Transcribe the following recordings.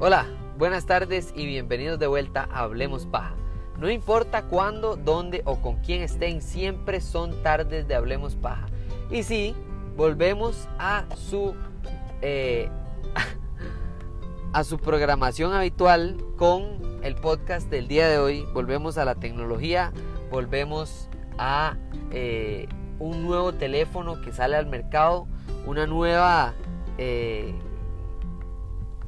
Hola, buenas tardes y bienvenidos de vuelta a Hablemos Paja. No importa cuándo, dónde o con quién estén, siempre son tardes de Hablemos Paja. Y sí, volvemos a su eh, a su programación habitual con el podcast del día de hoy. Volvemos a la tecnología, volvemos a eh, un nuevo teléfono que sale al mercado, una nueva eh,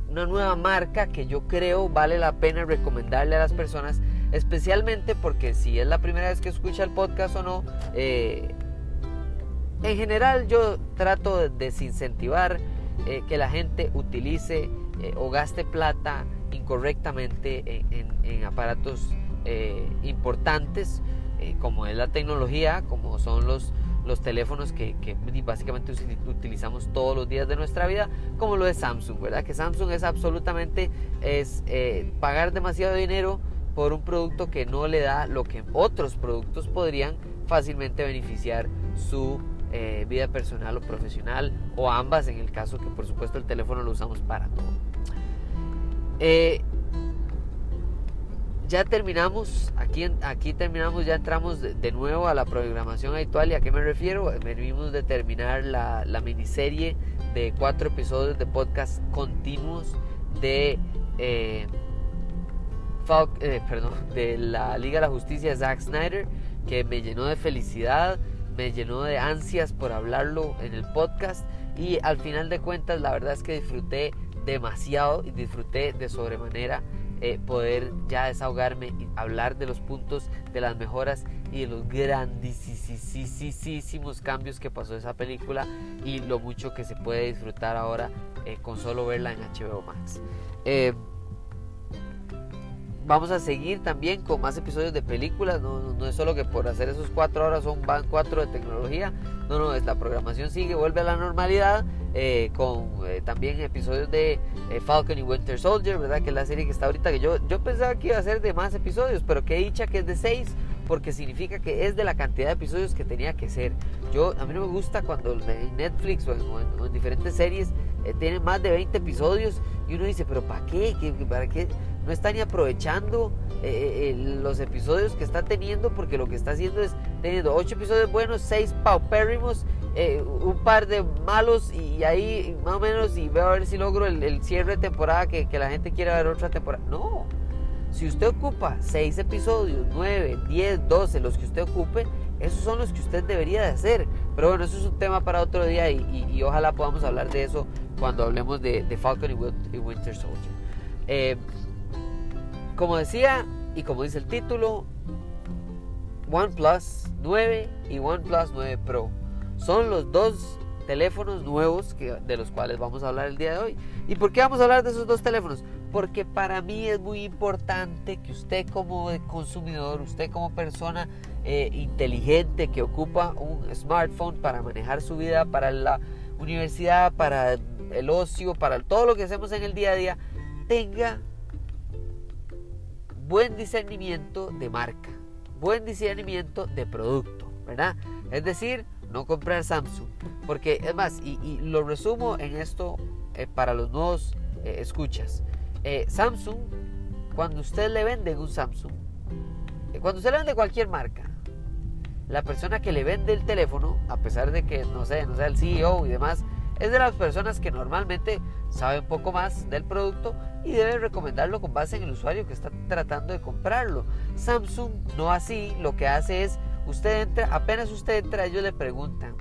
una nueva marca que yo creo vale la pena recomendarle a las personas, especialmente porque si es la primera vez que escucha el podcast o no, eh, en general yo trato de desincentivar que la gente utilice eh, o gaste plata incorrectamente en, aparatos importantes como es la tecnología, como son los los teléfonos que, básicamente utilizamos todos los días de nuestra vida, como lo de Samsung, ¿verdad? Que Samsung es absolutamente es eh, pagar demasiado dinero por un producto que no le da lo que otros productos podrían fácilmente beneficiar su eh, vida personal o profesional o ambas en el caso que por supuesto el teléfono lo usamos para todo. Eh, ya terminamos, aquí, aquí terminamos, ya entramos de, nuevo a la programación habitual. ¿Y a qué me refiero? Venimos de terminar la, la miniserie de cuatro episodios de podcast continuos de, eh, eh, perdón, de la Liga de la Justicia de Zack Snyder, que me llenó de felicidad, me llenó de ansias por hablarlo en el podcast. Y al final de cuentas, la verdad es que disfruté demasiado y disfruté de sobremanera eh, poder ya desahogarme y hablar de los puntos, de las mejoras y de los grandísimos cambios que pasó esa película y lo mucho que se puede disfrutar ahora eh, con solo verla en HBO Max. Eh, vamos a seguir también con más episodios de películas. No, no, es solo que por hacer esos cuatro horas son van cuatro de tecnología. No, no, es la programación sigue, vuelve a la normalidad. Eh, con eh, también episodios de eh, Falcon y Winter Soldier, ¿verdad? Que es la serie que está ahorita, que yo, yo pensaba que iba a ser de más episodios, pero que dicha que es de 6, porque significa que es de la cantidad de episodios que tenía que ser. Yo, a mí no me gusta cuando en Netflix o en, diferentes series tienen más de 20 episodios y uno dice, pero ¿para qué? ¿Para qué? No está ni aprovechando los episodios que está teniendo, porque lo que está haciendo es teniendo 8 episodios buenos, 6 paupérrimos eh, un par de malos y ahí más o menos y veo a ver si logro el, cierre de temporada que, la gente quiere ver otra temporada. No, si usted ocupa 6 episodios, 9, 10, 12, los que usted ocupe, esos son los que usted debería de hacer. Pero bueno, eso es un tema para otro día y, ojalá podamos hablar de eso cuando hablemos de, Falcon y, Winter Soldier. Como decía y como dice el título, OnePlus 9 y OnePlus 9 Pro son los dos teléfonos nuevos de los cuales vamos a hablar el día de hoy. ¿Y por qué vamos a hablar de esos dos teléfonos? Porque para mí es muy importante que usted como consumidor, usted como persona eh, inteligente que ocupa un smartphone para manejar su vida, para la universidad, para el ocio, para todo lo que hacemos en el día a día, tenga buen discernimiento de marca, buen discernimiento de producto, ¿verdad? Es decir, no comprar Samsung. Porque es más, y, lo resumo en esto eh, para los nuevos eh, escuchas. Eh, Samsung, cuando usted le vende un Samsung, cuando usted le vende cualquier marca, la persona que le vende el teléfono, a pesar de que no sé, no sea el CEO y demás, es de las personas que normalmente sabe un poco más del producto y debe recomendarlo con base en el usuario que está tratando de comprarlo. Samsung no así, lo que hace es Usted entra, apenas usted entra, ellos le preguntan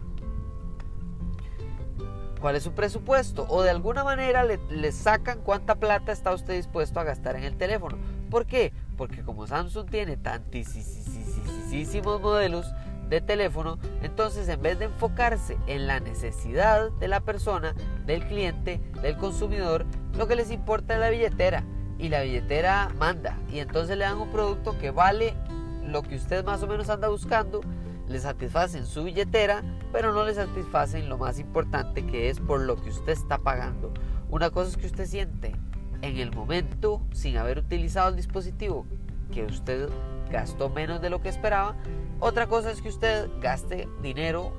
cuál es su presupuesto o de alguna manera le, sacan cuánta plata está usted dispuesto a gastar en el teléfono. ¿Por qué? Porque como Samsung tiene tantísimos modelos de teléfono, entonces en vez de enfocarse en la necesidad de la persona, del cliente, del consumidor, lo que les importa es la billetera y la billetera manda y entonces le dan un producto que vale lo que usted más o menos anda buscando, le satisfacen su billetera, pero no le satisfacen lo más importante que es por lo que usted está pagando. Una cosa es que usted siente en el momento, sin haber utilizado el dispositivo que usted gastó menos de lo que esperaba. Otra cosa es que usted gaste dinero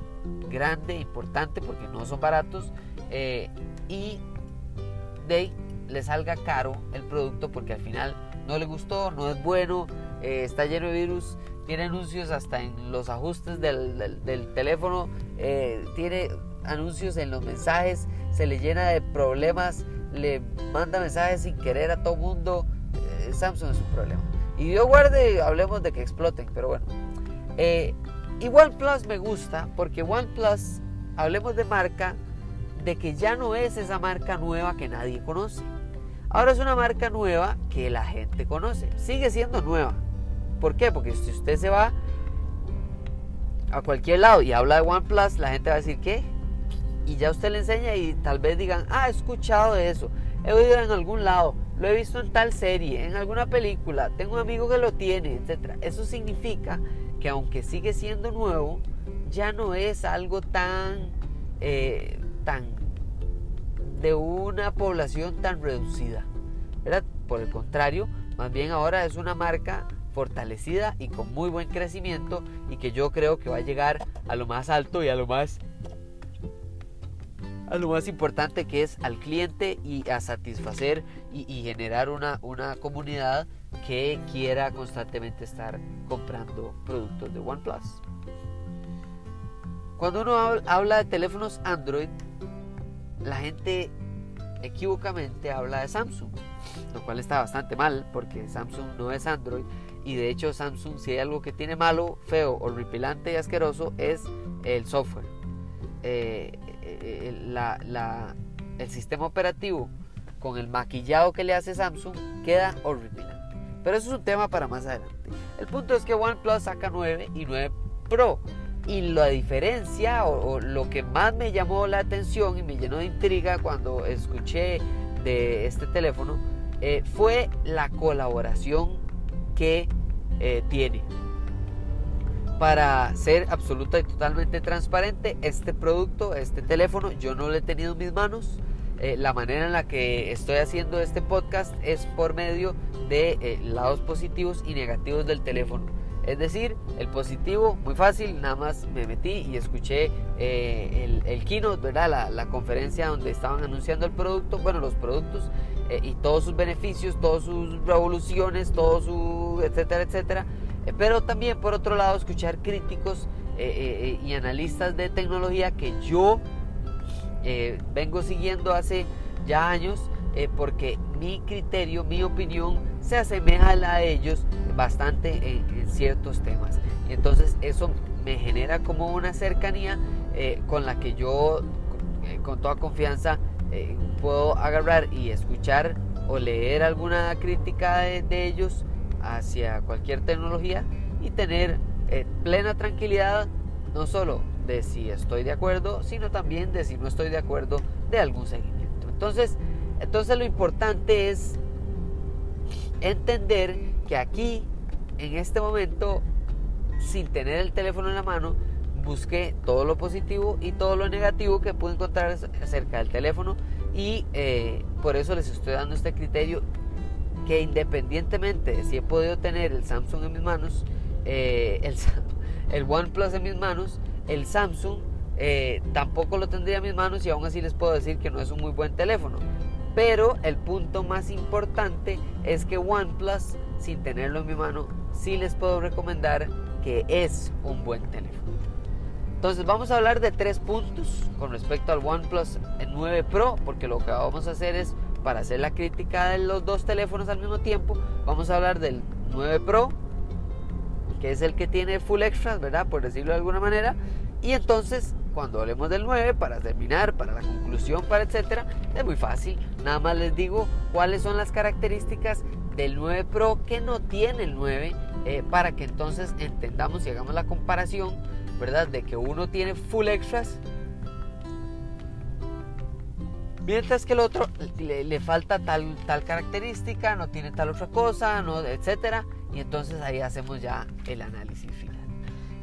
grande, importante, porque no son baratos, eh, y de le salga caro el producto porque al final no le gustó, no es bueno, eh, está lleno de virus, tiene anuncios hasta en los ajustes del, teléfono, eh, tiene anuncios en los mensajes, se le llena de problemas, le manda mensajes sin querer a todo mundo. Samsung es un problema. Y Dios guarde, hablemos de que exploten, pero bueno. y OnePlus me gusta porque OnePlus, hablemos de marca, de que ya no es esa marca nueva que nadie conoce. Ahora es una marca nueva que la gente conoce. Sigue siendo nueva. ¿Por qué? Porque si usted se va a cualquier lado y habla de OnePlus, la gente va a decir, ¿qué? Y ya usted le enseña y tal vez digan, ah, he escuchado de eso, he oído en algún lado, lo he visto en tal serie, en alguna película, tengo un amigo que lo tiene, etc. Eso significa que aunque sigue siendo nuevo, ya no es algo tan, eh, tan de una población tan reducida. Por el contrario, más bien ahora es una marca fortalecida y con muy buen crecimiento y que yo creo que va a llegar a lo más alto y a lo más a lo más importante que es al cliente y a satisfacer y, generar una, una comunidad que quiera constantemente estar comprando productos de OnePlus. Cuando uno habla de teléfonos Android, la gente equivocamente habla de Samsung, lo cual está bastante mal porque Samsung no es Android y de hecho Samsung si hay algo que tiene malo, feo, horripilante y asqueroso es el software. Eh, eh, el sistema operativo con el maquillado que le hace Samsung queda horripilante. Pero eso es un tema para más adelante. El punto es que OnePlus saca 9 y 9 Pro. Y la diferencia o, lo que más me llamó la atención y me llenó de intriga cuando escuché de este teléfono eh, fue la colaboración que eh, tiene. Para ser absoluta y totalmente transparente, este producto, este teléfono, yo no lo he tenido en mis manos. Eh, la manera en la que estoy haciendo este podcast es por medio de lados positivos y negativos del teléfono. Es decir, el positivo, muy fácil, nada más me metí y escuché eh, el, el, keynote, ¿verdad? La, conferencia donde estaban anunciando el producto, bueno, los productos eh, y todos sus beneficios, todas sus revoluciones, todo su, etcétera, etcétera. Eh, pero también, por otro lado, escuchar críticos y analistas de tecnología que yo vengo siguiendo hace ya años eh, porque mi criterio, mi opinión se asemeja a la de ellos bastante en, ciertos temas. Entonces eso me genera como una cercanía eh, con la que yo eh, con toda confianza puedo agarrar y escuchar o leer alguna crítica de ellos hacia cualquier tecnología y tener plena tranquilidad no solo de si estoy de acuerdo, sino también de si no estoy de acuerdo de algún seguimiento. Entonces, entonces lo importante es entender que aquí, en este momento, sin tener el teléfono en la mano, busqué todo lo positivo y todo lo negativo que pude encontrar acerca del teléfono y eh, por eso les estoy dando este criterio que independientemente de si he podido tener el Samsung en mis manos, eh, el, el OnePlus en mis manos, el Samsung eh, tampoco lo tendría en mis manos y aún así les puedo decir que no es un muy buen teléfono. Pero el punto más importante es que OnePlus, sin tenerlo en mi mano, sí les puedo recomendar que es un buen teléfono. Entonces vamos a hablar de tres puntos con respecto al OnePlus 9 Pro, porque lo que vamos a hacer es, para hacer la crítica de los dos teléfonos al mismo tiempo, vamos a hablar del 9 Pro, que es el que tiene full extras, ¿verdad? Por decirlo de alguna manera. Y entonces cuando hablemos del 9, para terminar, para la conclusión, para etcétera, es muy fácil. Nada más les digo cuáles son las características del 9 Pro que no tiene el 9 eh, para que entonces entendamos y hagamos la comparación, ¿verdad? De que uno tiene full extras mientras que el otro le, falta tal, tal característica, no tiene tal otra cosa, no, etcétera, y entonces ahí hacemos ya el análisis final.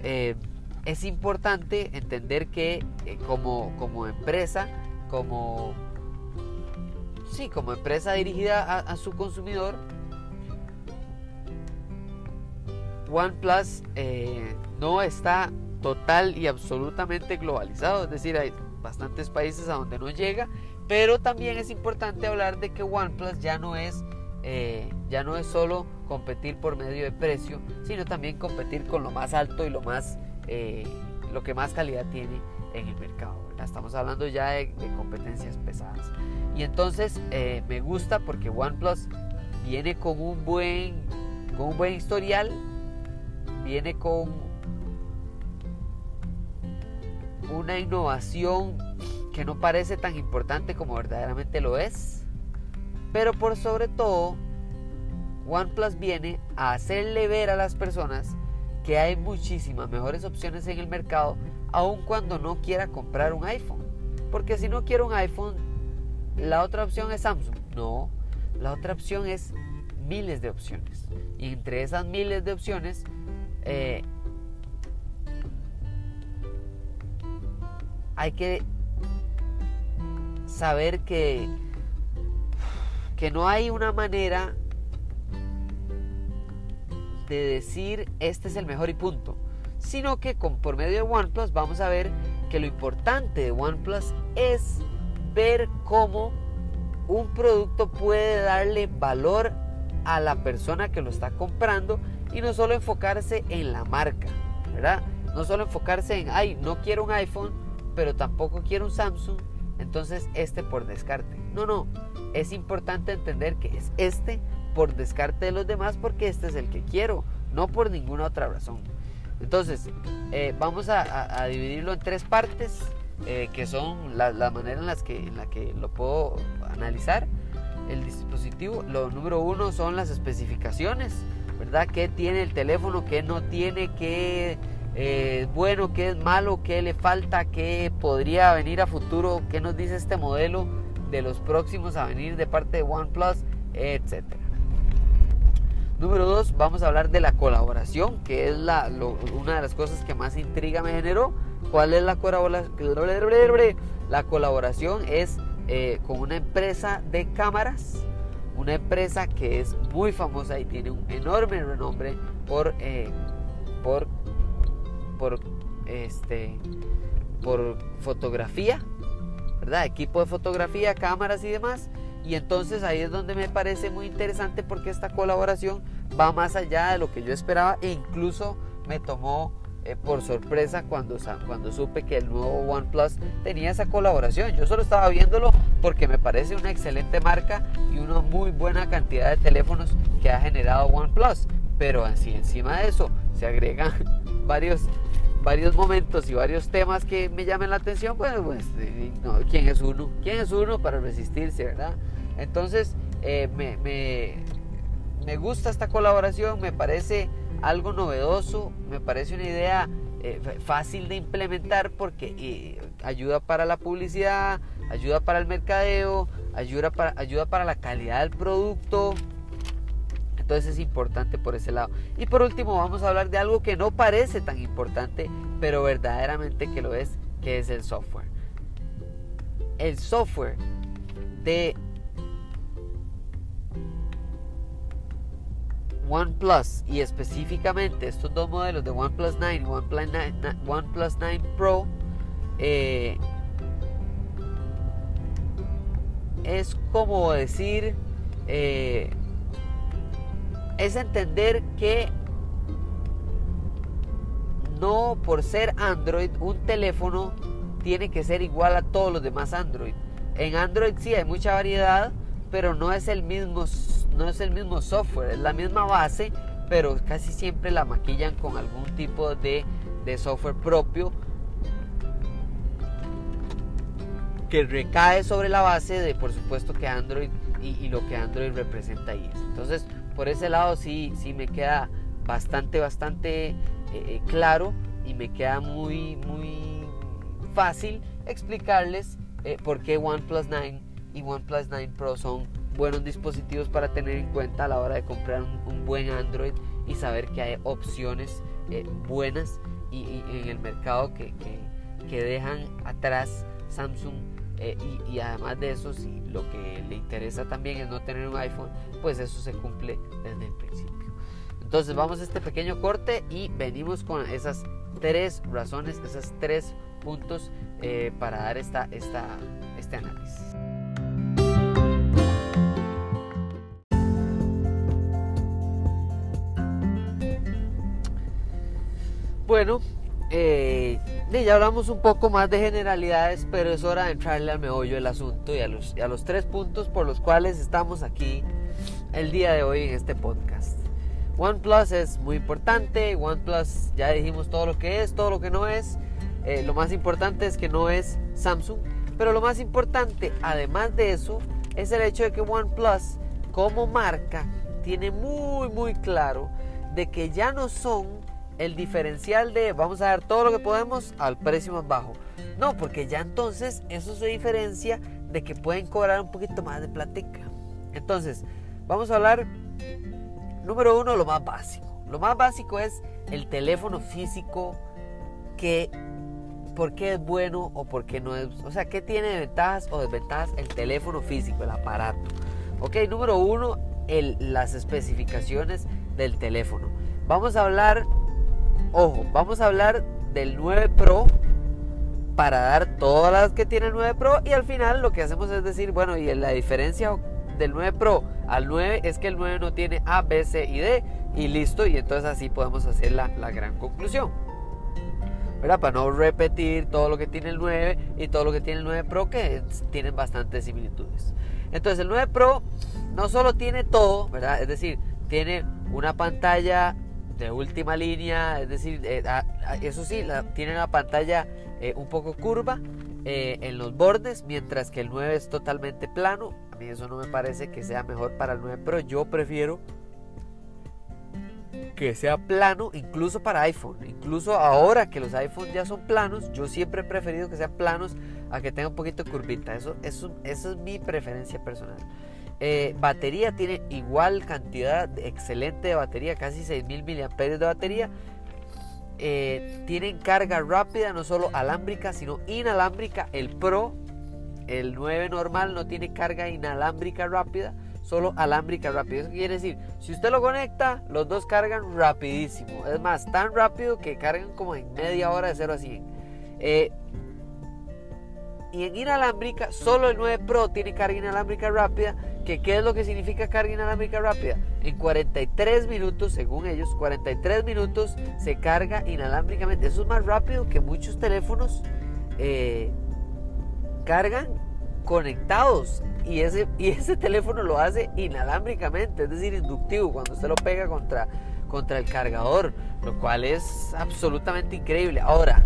Eh, es importante entender que eh, como, como empresa, como, sí, como empresa dirigida a, su consumidor, OnePlus eh, no está total y absolutamente globalizado, es decir, hay bastantes países a donde no llega, pero también es importante hablar de que OnePlus ya no es eh, ya no es solo competir por medio de precio, sino también competir con lo más alto y lo más eh, lo que más calidad tiene en el mercado. Estamos hablando ya de, competencias pesadas. Y entonces eh, me gusta porque OnePlus viene con un buen con un buen historial, viene con una innovación que no parece tan importante como verdaderamente lo es. Pero por sobre todo, OnePlus viene a hacerle ver a las personas que hay muchísimas mejores opciones en el mercado, aun cuando no quiera comprar un iPhone. Porque si no quiero un iPhone, la otra opción es Samsung. No, la otra opción es miles de opciones. Y entre esas miles de opciones, eh, hay que saber que, que no hay una manera de decir este es el mejor y punto, sino que con, por medio de OnePlus vamos a ver que lo importante de OnePlus es ver cómo un producto puede darle valor a la persona que lo está comprando y no solo enfocarse en la marca, ¿verdad? No solo enfocarse en, ay, no quiero un iPhone, pero tampoco quiero un Samsung, entonces este por descarte. No, no, es importante entender que es este por descarte de los demás porque este es el que quiero, no por ninguna otra razón. Entonces, eh, vamos a, dividirlo en tres partes, eh, que son la, manera en, las que, en la que lo puedo analizar. El dispositivo, lo número uno son las especificaciones, ¿verdad? ¿Qué tiene el teléfono? ¿Qué no tiene? ¿Qué eh, bueno, qué es malo, qué le falta, qué podría venir a futuro, qué nos dice este modelo de los próximos a venir de parte de OnePlus, etc. Número dos, vamos a hablar de la colaboración, que es la, una de las cosas que más intriga me generó. ¿Cuál es la colaboración? La colaboración es eh, con una empresa de cámaras, una empresa que es muy famosa y tiene un enorme renombre por, eh, por por este por fotografía, ¿verdad? Equipo de fotografía, cámaras y demás. Y entonces ahí es donde me parece muy interesante porque esta colaboración va más allá de lo que yo esperaba e incluso me tomó eh, por sorpresa cuando, cuando supe que el nuevo OnePlus tenía esa colaboración. Yo solo estaba viéndolo porque me parece una excelente marca y una muy buena cantidad de teléfonos que ha generado OnePlus. Pero así encima de eso se agregan varios varios momentos y varios temas que me llamen la atención, bueno, pues, eh, ¿quién es uno? ¿Quién es uno para resistirse, verdad? Entonces, eh, me, me, gusta esta colaboración, me parece algo novedoso, me parece una idea eh, fácil de implementar porque ayuda para la publicidad, ayuda para el mercadeo, ayuda para, ayuda para la calidad del producto, entonces es importante por ese lado. Y por último vamos a hablar de algo que no parece tan importante, pero verdaderamente que lo es, que es el software. El software de OnePlus y específicamente estos dos modelos de OnePlus 9 y OnePlus 9, OnePlus 9 Pro eh, es como decir eh, es entender que no por ser Android un teléfono tiene que ser igual a todos los demás Android. En Android sí hay mucha variedad, pero no es el mismo, no es el mismo software, es la misma base, pero casi siempre la maquillan con algún tipo de, software propio que recae sobre la base de por supuesto que Android y, y lo que Android representa ahí. Entonces, por ese lado sí, sí me queda bastante, bastante eh, eh, claro y me queda muy, muy fácil explicarles eh, por qué OnePlus 9 y OnePlus 9 Pro son buenos dispositivos para tener en cuenta a la hora de comprar un, buen Android y saber que hay opciones buenas y, en el mercado que, que, dejan atrás Samsung Eh, y, además de eso, si lo que le interesa también es no tener un iPhone, pues eso se cumple desde el principio. Entonces vamos a este pequeño corte y venimos con esas tres razones, esos tres puntos eh, para dar esta, esta, este análisis. Bueno, eh, ya hablamos un poco más de generalidades, pero es hora de entrarle al meollo del asunto y a, los, y a los tres puntos por los cuales estamos aquí el día de hoy en este podcast. OnePlus es muy importante, OnePlus ya dijimos todo lo que es, todo lo que no es. Eh, lo más importante es que no es Samsung, pero lo más importante, además de eso, es el hecho de que OnePlus como marca tiene muy muy claro de que ya no son el diferencial de vamos a dar todo lo que podemos al precio más bajo. No, porque ya entonces eso se diferencia de que pueden cobrar un poquito más de platica. Entonces, vamos a hablar, número uno, lo más básico. Lo más básico es el teléfono físico que, ¿por qué es bueno o por qué no es? O sea, ¿qué tiene ventajas o desventajas el teléfono físico, el aparato? Ok, número uno, el, las especificaciones del teléfono. Vamos a hablar Ojo, vamos a hablar del 9 Pro para dar todas las que tiene el 9 Pro y al final lo que hacemos es decir, bueno, y la diferencia del 9 Pro al 9 es que el 9 no tiene A, B, C y D y listo y entonces así podemos hacer la, la gran conclusión. ¿verdad? Para no repetir todo lo que tiene el 9 y todo lo que tiene el 9 Pro que tienen bastantes similitudes. Entonces el 9 Pro no solo tiene todo, ¿verdad? Es decir, tiene una pantalla de última línea, es decir, eh, eso sí, tiene la pantalla eh, un poco curva eh, en los bordes, mientras que el 9 es totalmente plano. A mí eso no me parece que sea mejor para el 9 Pro, yo prefiero que sea plano incluso para iPhone. Incluso ahora que los iPhones ya son planos, yo siempre he preferido que sean planos a que tenga un poquito de curvita. Eso, eso, eso es mi preferencia personal. Eh, batería tiene igual cantidad excelente de batería, casi 6000 mAh de batería. Eh, tienen carga rápida, no solo alámbrica, sino inalámbrica. El Pro, el 9 normal, no tiene carga inalámbrica rápida, solo alámbrica rápida. Eso quiere decir, si usted lo conecta, los dos cargan rapidísimo. Es más, tan rápido que cargan como en media hora de 0 a 100. Eh, y en inalámbrica, solo el 9 Pro tiene carga inalámbrica rápida. Que, ¿Qué es lo que significa carga inalámbrica rápida? En 43 minutos, según ellos, 43 minutos se carga inalámbricamente. Eso es más rápido que muchos teléfonos eh, cargan conectados. Y ese, y ese teléfono lo hace inalámbricamente, es decir, inductivo, cuando usted lo pega contra, contra el cargador, lo cual es absolutamente increíble. Ahora,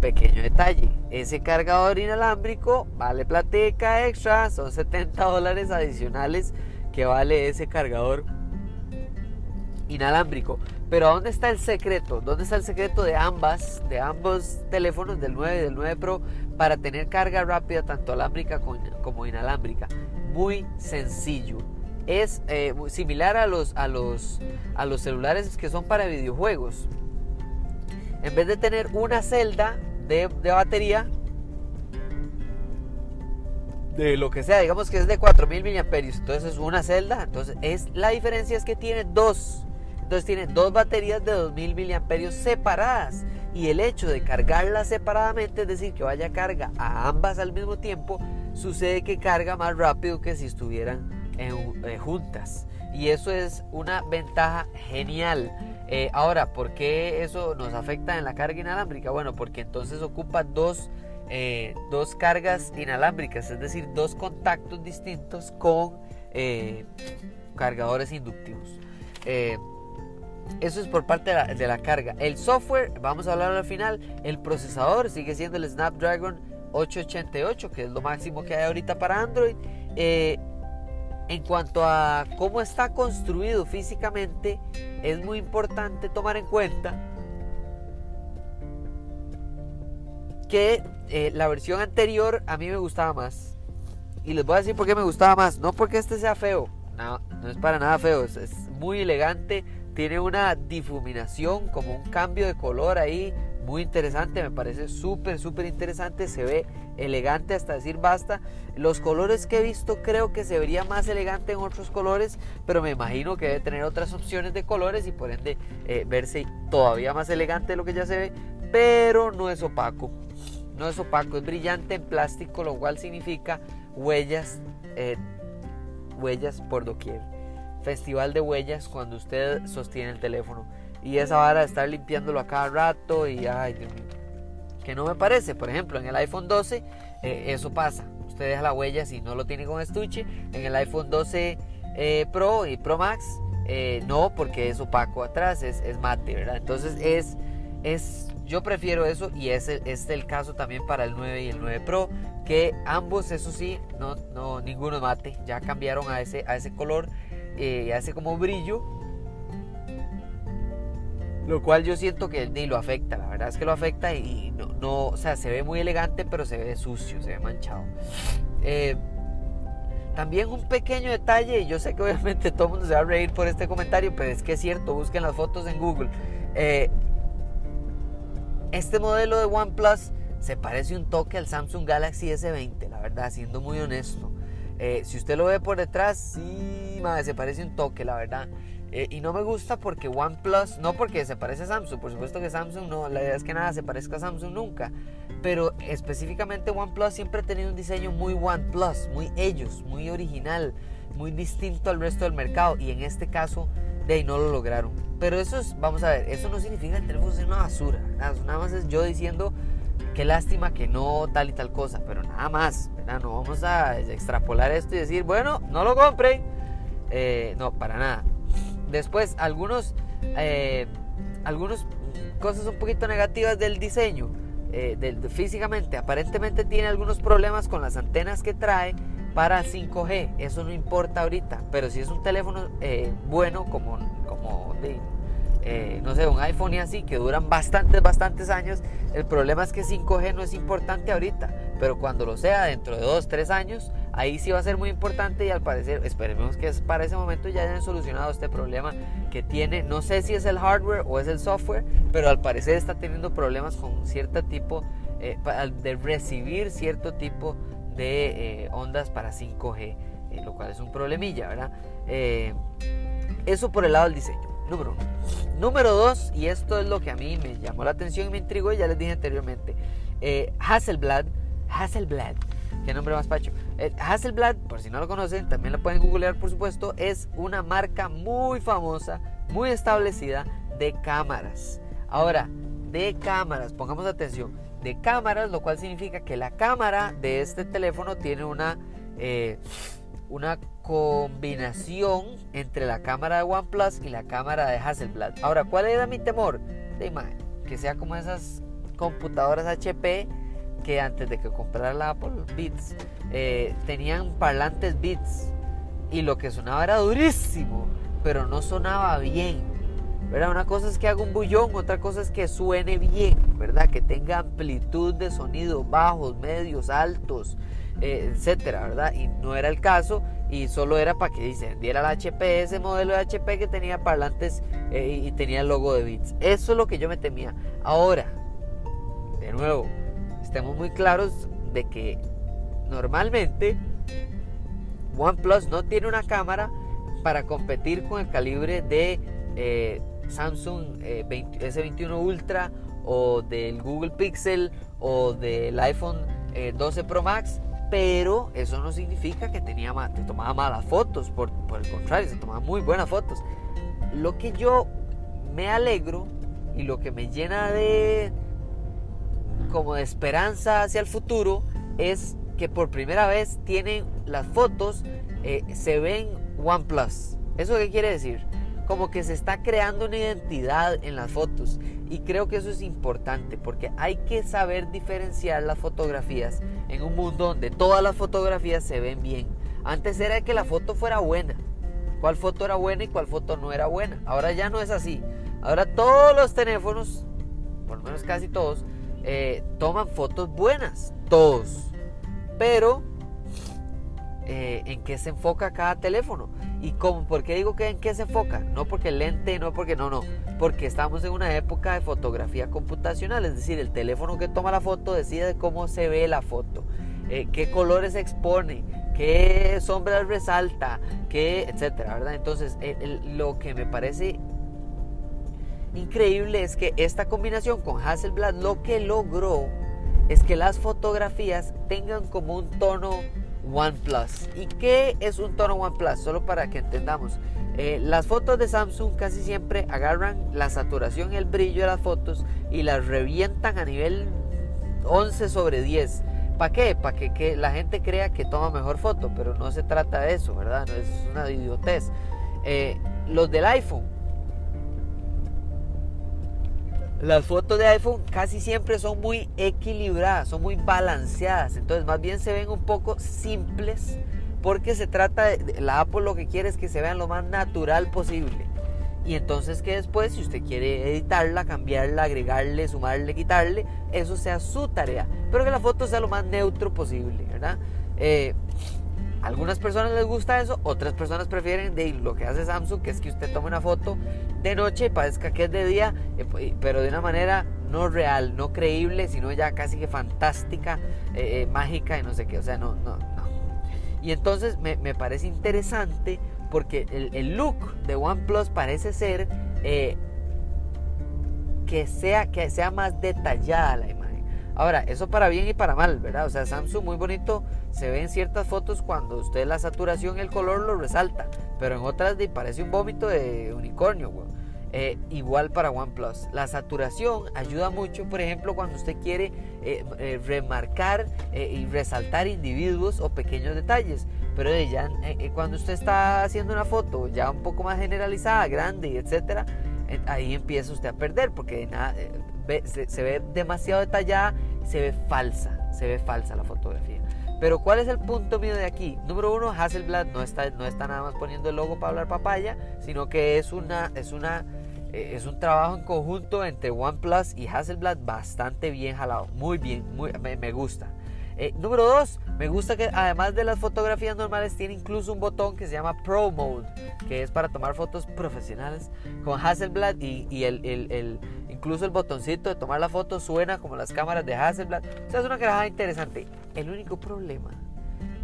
Pequeño detalle, ese cargador inalámbrico vale plateca extra, son 70 dólares adicionales que vale ese cargador inalámbrico. Pero ¿dónde está el secreto? ¿Dónde está el secreto de ambas, de ambos teléfonos, del 9 y del 9 Pro, para tener carga rápida tanto alámbrica como inalámbrica? Muy sencillo. Es eh, similar a los, a, los, a los celulares que son para videojuegos. En vez de tener una celda de, batería, de lo que sea, digamos que es de 4000 mAh, entonces es una celda, entonces es la diferencia es que tiene dos. Entonces tiene dos baterías de 2000 mAh separadas y el hecho de cargarlas separadamente, es decir, que vaya carga a ambas al mismo tiempo, sucede que carga más rápido que si estuvieran eh, juntas. Y eso es una ventaja genial. Eh, ahora, ¿por qué eso nos afecta en la carga inalámbrica? Bueno, porque entonces ocupa dos, eh, dos cargas inalámbricas, es decir, dos contactos distintos con eh, cargadores inductivos. eso es por parte de la, carga. El software, vamos a hablar al final, el procesador sigue siendo el Snapdragon 888, que es lo máximo que hay ahorita para Android. En cuanto a cómo está construido físicamente, es muy importante tomar en cuenta que eh, la versión anterior a mí me gustaba más. Y les voy a decir por qué me gustaba más. No porque este sea feo, no, no es para nada feo, es, muy elegante, tiene una difuminación, como un cambio de color ahí muy interesante, me parece súper, súper interesante, se ve elegante hasta decir basta. Los colores que he visto creo que se vería más elegante en otros colores, pero me imagino que debe tener otras opciones de colores y por ende eh, verse todavía más elegante lo que ya se ve, pero no es opaco. No es opaco, es brillante en plástico, lo cual significa huellas, eh, huellas por doquier. Festival de huellas cuando usted sostiene el teléfono. Y esa vara de estar limpiándolo a cada rato y ay. Que no me parece, por ejemplo, en el iPhone 12 eh, eso pasa. Usted deja la huella si no lo tiene con estuche. En el iPhone 12 eh, Pro y Pro Max no, porque es opaco atrás, es, es mate, ¿verdad? Entonces es, es yo prefiero eso y ese es el caso también para el 9 y el 9 Pro, que ambos, eso sí, no, no ninguno mate, ya cambiaron a ese, a ese color eh, hace como brillo, lo cual yo siento que ni lo afecta, la verdad es que lo afecta y no, no o sea, se ve muy elegante, pero se ve sucio, se ve manchado. Eh, también un pequeño detalle, y yo sé que obviamente todo el mundo se va a reír por este comentario, pero es que es cierto, busquen las fotos en Google. Eh, este modelo de OnePlus se parece un toque al Samsung Galaxy S20, la verdad, siendo muy honesto. Eh, si usted lo ve por detrás, sí, madre, se parece un toque, la verdad. Eh, y no me gusta porque OnePlus, no porque se parece a Samsung, por supuesto que Samsung no, la idea es que nada se parezca a Samsung nunca. Pero específicamente OnePlus siempre ha tenido un diseño muy OnePlus, muy ellos, muy original, muy distinto al resto del mercado. Y en este caso, de ahí no lo lograron. Pero eso es, vamos a ver, eso no significa que el teléfono sea una basura. Nada más es yo diciendo qué lástima que no tal y tal cosa, pero nada más, ¿verdad? No vamos a extrapolar esto y decir, bueno, no lo compren. Eh, no, para nada. Después, algunos, eh, algunos cosas un poquito negativas del diseño. Eh, físicamente, aparentemente tiene algunos problemas con las antenas que trae para 5G. Eso no importa ahorita, pero si es un teléfono eh, bueno como, como de, eh, no sé, un iPhone y así, que duran bastantes, bastantes años, el problema es que 5G no es importante ahorita, pero cuando lo sea dentro de 2, 3 años, ahí sí va a ser muy importante y al parecer, esperemos que para ese momento ya hayan solucionado este problema que tiene, no sé si es el hardware o es el software, pero al parecer está teniendo problemas con cierto tipo eh, de recibir cierto tipo de eh, ondas para 5G, eh, lo cual es un problemilla, ¿verdad? Eso por el lado del diseño, número uno. Número dos, y esto es lo que a mí me llamó la atención y me intrigó, ya les dije anteriormente, Hasselblad, Hasselblad, qué nombre más pacho. Hasselblad, por si no lo conocen, también lo pueden googlear por supuesto, es una marca muy famosa, muy establecida de cámaras. Ahora, de cámaras, pongamos atención, de cámaras, lo cual significa que la cámara de este teléfono tiene una, eh, una combinación entre la cámara de OnePlus y la cámara de Hasselblad. Ahora, ¿cuál era mi temor? De que sea como esas computadoras HP que antes de que comprara la Apple Beats eh, tenían parlantes Beats y lo que sonaba era durísimo, pero no sonaba bien. Una cosa es que haga un bullón, otra cosa es que suene bien, ¿verdad? Que tenga amplitud de sonido, bajos, medios, altos, eh, etcétera, ¿verdad? Y no era el caso y solo era para que se vendiera el HP, ese modelo de HP que tenía parlantes eh, y tenía el logo de Beats. Eso es lo que yo me temía. Ahora, de nuevo, estemos muy claros de que normalmente OnePlus no tiene una cámara para competir con el calibre de eh, Samsung eh, S21 Ultra o del Google Pixel o del iPhone 12 eh, Pro Max, pero eso no significa que tenía te tomaba malas fotos, por, por el contrario, se tomaba muy buenas fotos. Lo que yo me alegro y lo que me llena de como de esperanza hacia el futuro es que por primera vez tienen las fotos eh, se ven OnePlus. ¿Eso qué quiere decir? como que se está creando una identidad en las fotos y creo que eso es importante porque hay que saber diferenciar las fotografías en un mundo donde todas las fotografías se ven bien. Antes era que la foto fuera buena, cuál foto era buena y cuál foto no era buena. Ahora ya no es así. Ahora todos los teléfonos, por lo menos casi todos, eh, toman fotos buenas, todos. Pero, eh, ¿en qué se enfoca cada teléfono? ¿Y cómo? ¿Por qué digo que en qué se enfoca? No porque el lente, no porque no, no. Porque estamos en una época de fotografía computacional, es decir, el teléfono que toma la foto decide cómo se ve la foto, eh, qué colores expone, qué sombras resalta, qué, etcétera, ¿verdad? Entonces, lo que me parece increíble es que esta combinación con Hasselblad lo que logró es que las fotografías tengan como un tono OnePlus. ¿Y qué es un tono OnePlus? Solo para que entendamos. Eh, las fotos de Samsung casi siempre agarran la saturación el brillo de las fotos y las revientan a nivel 11 sobre 10. ¿Para qué? Para que, la gente crea que toma mejor foto, pero no se trata de eso, ¿verdad? No es una idiotez. Eh, los del iPhone las fotos de iPhone casi siempre son muy equilibradas, son muy balanceadas, entonces más bien se ven un poco simples porque se trata de la Apple lo que quiere es que se vean lo más natural posible. Y entonces que después si usted quiere editarla, cambiarla, agregarle, sumarle, quitarle, eso sea su tarea, pero que la foto sea lo más neutro posible, ¿verdad? Eh, algunas personas les gusta eso, otras personas prefieren de lo que hace Samsung, que es que usted tome una foto de noche y parezca que es de día, eh, pero de una manera no real, no creíble, sino ya casi que fantástica, eh, eh, mágica y no sé qué. O sea, no, no, no. Y entonces me, parece interesante porque el, look de OnePlus parece ser que, sea, que sea más detallada la imagen. Ahora, eso para bien y para mal, ¿verdad? O sea, Samsung muy bonito se ve en ciertas fotos cuando usted la saturación el color lo resalta, pero en otras parece un vómito de unicornio, eh, igual para OnePlus. La saturación ayuda mucho, por ejemplo, cuando usted quiere eh, eh, remarcar y resaltar individuos o pequeños detalles. Pero ya cuando usted está haciendo una foto ya un poco más generalizada, grande, etcétera, ahí empieza usted a perder porque nada, se, se ve demasiado detallada, se ve falsa, se ve falsa la fotografía. Pero ¿cuál es el punto mío de aquí? Número uno, Hasselblad no está, no está nada más poniendo el logo para hablar papaya, sino que es, una, es, una, eh, es un trabajo en conjunto entre OnePlus y Hasselblad bastante bien jalado. Muy bien, muy, me, gusta. Eh, número dos, me gusta que además de las fotografías normales tiene incluso un botón que se llama Pro Mode, que es para tomar fotos profesionales con Hasselblad y, el, el, el Incluso el botoncito de tomar la foto suena como las cámaras de Hasselblad. O sea, es una carajada interesante. El único problema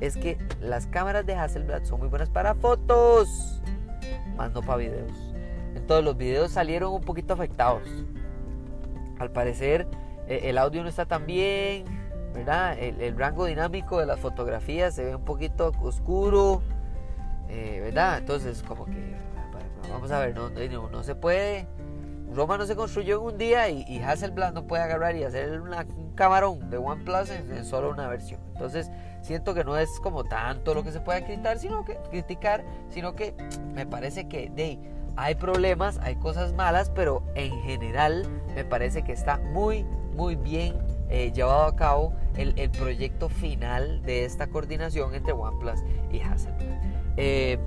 es que las cámaras de Hasselblad son muy buenas para fotos, más no para videos. Entonces los videos salieron un poquito afectados. Al parecer eh, el audio no está tan bien, ¿verdad? El, rango dinámico de las fotografías se ve un poquito oscuro, eh, ¿verdad? Entonces como que, vamos a ver, no, no, no se puede Roma no se construyó en un día y, Hasselblad no puede agarrar y hacer un camarón de OnePlus en, en, solo una versión. Entonces siento que no es como tanto lo que se puede criticar, sino que criticar, sino que me parece que de, hay problemas, hay cosas malas, pero en general me parece que está muy, muy bien eh, llevado a cabo el, proyecto final de esta coordinación entre OnePlus y Hasselblad. Eh,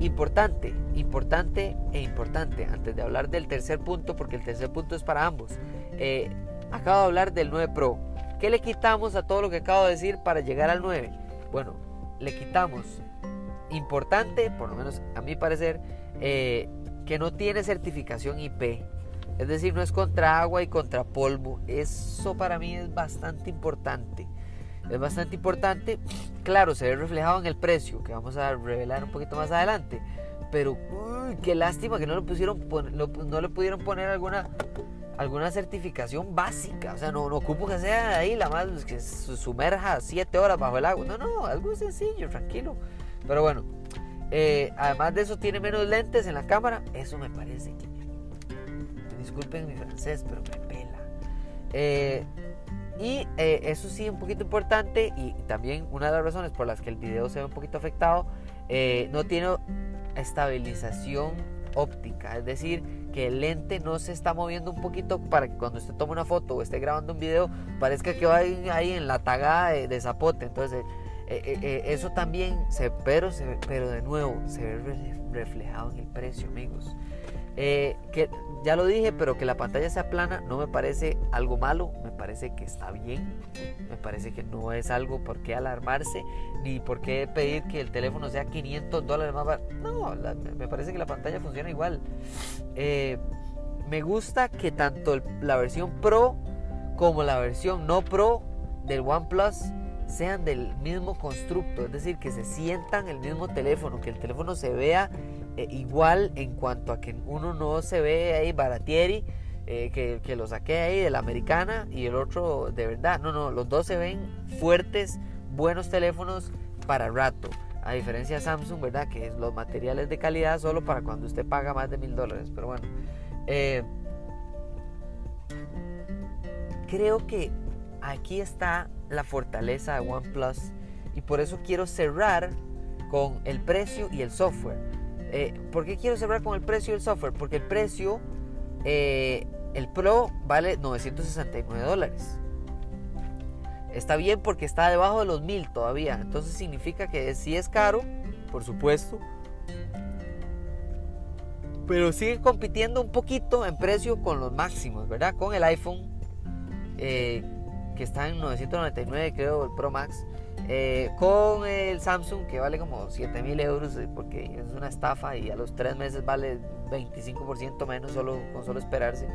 Importante, importante e importante, antes de hablar del tercer punto, porque el tercer punto es para ambos. Eh, acabo de hablar del 9 Pro. ¿Qué le quitamos a todo lo que acabo de decir para llegar al 9? Bueno, le quitamos, importante, por lo menos a mi parecer, que no tiene certificación IP. Es decir, no es contra agua y contra polvo. Eso para mí es bastante importante es bastante importante. Claro, se ve reflejado en el precio, que vamos a revelar un poquito más adelante. Pero qué lástima que no le, pusieron, no, pudieron poner alguna, alguna certificación básica. O sea, no, no ocupo que sea ahí la más que se sumerja siete horas bajo el agua. No, no, algo sencillo, tranquilo. Pero bueno, eh, además de eso tiene menos lentes en la cámara. Eso me parece que... Disculpen mi francés, pero me pela. Eh, y eh, eso sí, un poquito importante y también una de las razones por las que el video se ve un poquito afectado, eh, no tiene estabilización óptica, es decir, que el lente no se está moviendo un poquito para que cuando usted tome una foto o esté grabando un video parezca que va ahí, en la tagada de, zapote. Entonces, eh, eso también, se, pero, se, pero de nuevo, se ve reflejado en el precio, amigos. Eh, que ya lo dije, pero que la pantalla sea plana no me parece algo malo, me parece que está bien, me parece que no es algo por qué alarmarse, ni por qué pedir que el teléfono sea 500 dólares más barato. No, me parece que la pantalla funciona igual. Eh, me gusta que tanto la versión Pro como la versión no Pro del OnePlus sean del mismo constructo, es decir, que se sientan el mismo teléfono, que el teléfono se vea eh, igual en cuanto a que uno no se ve ahí baratieri, eh, que, que, lo saqué ahí de la americana y el otro de verdad. No, no, los dos se ven fuertes, buenos teléfonos para rato. A diferencia de Samsung, ¿verdad? Que los materiales de calidad solo para cuando usted paga más de mil dólares. Pero bueno, eh, creo que aquí está la fortaleza de OnePlus y por eso quiero cerrar con el precio y el software. Eh, ¿Por qué quiero cerrar con el precio del software? Porque el precio, eh, el Pro vale 969 dólares. Está bien porque está debajo de los 1000 todavía. Entonces significa que sí es caro, por supuesto. Pero sigue compitiendo un poquito en precio con los máximos, ¿verdad? Con el iPhone, eh, que está en 999, creo, el Pro Max. Eh, con el Samsung que vale como 7 mil euros eh, porque es una estafa y a los 3 meses vale 25% menos solo, con solo esperarse.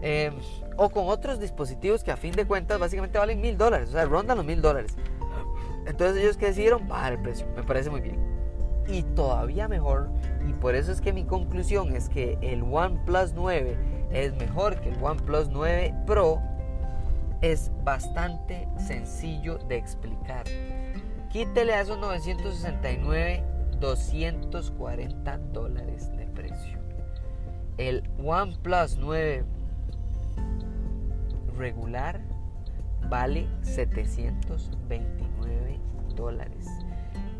Em, o con otros dispositivos que a fin de cuentas básicamente valen mil dólares, o sea, rondan los mil dólares. Entonces ellos que decidieron bajar el precio, me parece muy bien. Y todavía mejor, y por eso es que mi conclusión es que el OnePlus 9 es mejor que el OnePlus 9 Pro es bastante sencillo de explicar. Quítele a esos 969 240 dólares de precio. El OnePlus 9 regular vale 729 dólares.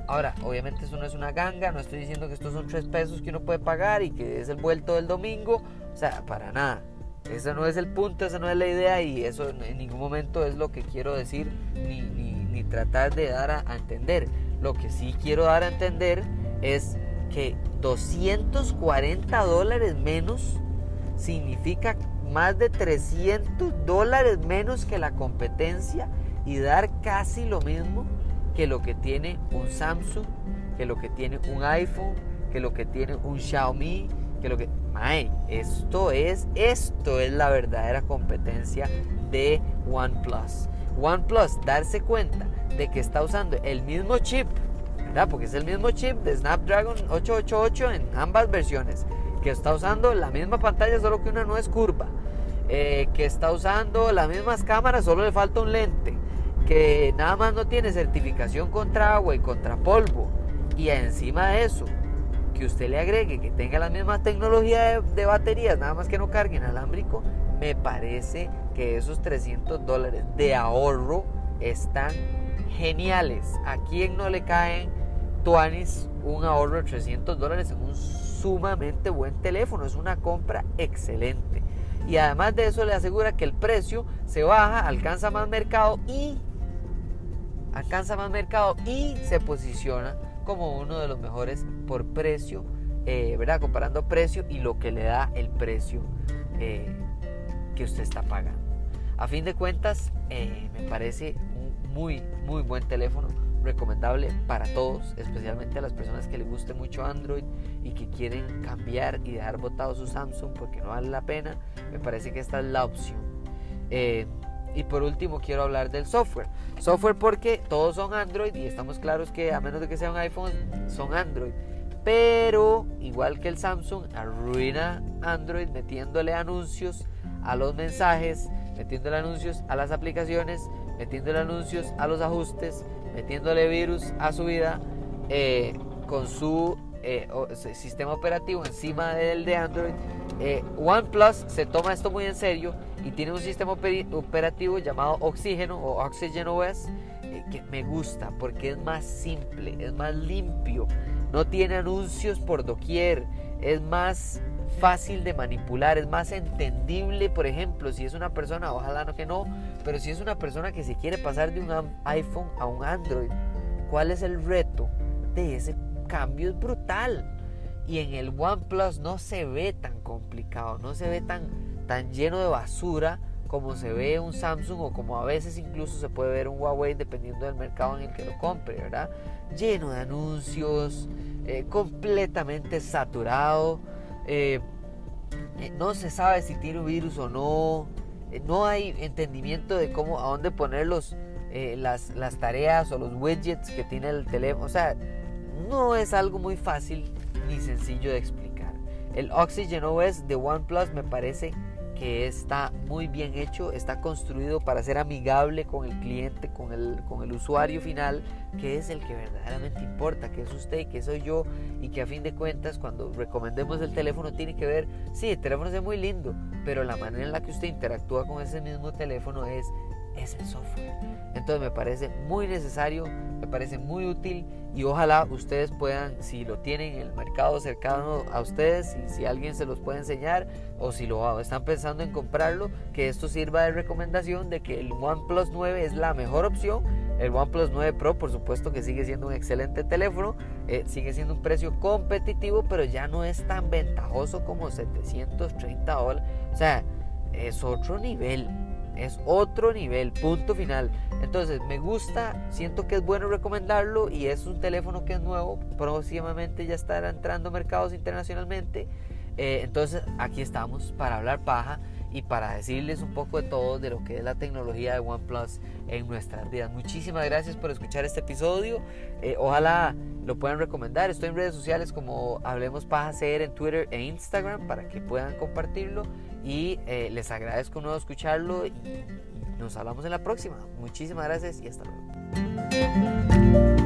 Ahora, obviamente eso no es una ganga, no estoy diciendo que estos son 3 pesos que uno puede pagar y que es el vuelto del domingo, o sea, para nada. Ese no es el punto, esa no es la idea y eso en ningún momento es lo que quiero decir ni, ni, tratar de dar a, entender. Lo que sí quiero dar a entender es que 240 dólares menos significa más de 300 dólares menos que la competencia y dar casi lo mismo que lo que tiene un Samsung, que lo que tiene un iPhone, que lo que tiene un Xiaomi, que lo que esto es, esto es la verdadera competencia de OnePlus. OnePlus, darse cuenta de que está usando el mismo chip, ¿verdad? Porque es el mismo chip de Snapdragon 888 en ambas versiones, que está usando la misma pantalla, solo que una no es curva, eh, que está usando las mismas cámaras, solo le falta un lente, que nada más no tiene certificación contra agua y contra polvo, y encima de eso, que usted le agregue que tenga la misma tecnología de, baterías, nada más que no cargue alámbrico, me parece que esos 300 dólares de ahorro están geniales. ¿A quién no le caen tuanis un ahorro de 300 dólares en un sumamente buen teléfono? Es una compra excelente. Y además de eso le asegura que el precio se baja, alcanza más mercado y alcanza más mercado y se posiciona como uno de los mejores por precio, eh, ¿verdad? Comparando precio y lo que le da el precio eh, que usted está pagando. A fin de cuentas, eh, me parece un muy, muy buen teléfono, recomendable para todos, especialmente a las personas que les guste mucho Android y que quieren cambiar y dejar botado su Samsung porque no vale la pena. Me parece que esta es la opción. Y por último quiero hablar del software. Software porque todos son Android y estamos claros que a menos de que sea un iPhone son Android. Pero igual que el Samsung arruina Android metiéndole anuncios a los mensajes, metiéndole anuncios a las aplicaciones, metiéndole anuncios a los ajustes, metiéndole virus a su vida eh, con su eh, sistema operativo encima del de Android. Eh, OnePlus se toma esto muy en serio y tiene un sistema operativo llamado Oxígeno o Oxygen OS eh, que me gusta porque es más simple, es más limpio, no tiene anuncios por doquier, es más fácil de manipular, es más entendible, por ejemplo, si es una persona, ojalá no que no, pero si es una persona que se quiere pasar de un iPhone a un Android, ¿cuál es el reto de ese cambio? Es brutal. y en el OnePlus no se ve tan complicado, no se ve tan, tan lleno de basura como se ve un Samsung o como a veces incluso se puede ver un Huawei dependiendo del mercado en el que lo compre, ¿verdad? Lleno de anuncios, eh, completamente saturado, eh, eh, no se sabe si tiene un virus o no, no hay entendimiento de cómo, a dónde poner los, las, las tareas o los widgets que tiene el teléfono, o sea, no es algo muy fácil ni sencillo de explicar. El Oxygen OS de OnePlus me parece que está muy bien hecho, está construido para ser amigable con el cliente, con el, con el usuario final, que es el que verdaderamente importa, que es usted, que soy yo, y que a fin de cuentas cuando recomendemos el teléfono tiene que ver, sí, el teléfono es muy lindo, pero la manera en la que usted interactúa con ese mismo teléfono es es el software. Entonces me parece muy necesario, me parece muy útil y ojalá ustedes puedan, si lo tienen en el mercado cercano a ustedes, y si alguien se los puede enseñar o si lo están pensando en comprarlo, que esto sirva de recomendación de que el OnePlus 9 es la mejor opción. El OnePlus 9 Pro, por supuesto que sigue siendo un excelente teléfono, eh, sigue siendo un precio competitivo, pero ya no es tan ventajoso como 730 dólares. O sea, es otro nivel es otro nivel, punto final. Entonces, me gusta, siento que es bueno recomendarlo y es un teléfono que es nuevo, próximamente ya estará entrando mercados internacionalmente. Eh, entonces, aquí estamos para hablar paja y para decirles un poco de todo de lo que es la tecnología de OnePlus en nuestras vidas. Muchísimas gracias por escuchar este episodio. Eh, ojalá lo puedan recomendar. Estoy en redes sociales como Hablemos Paja CR en Twitter e Instagram para que puedan compartirlo. Y eh, les agradezco nuevo escucharlo y nos hablamos en la próxima. Muchísimas gracias y hasta luego.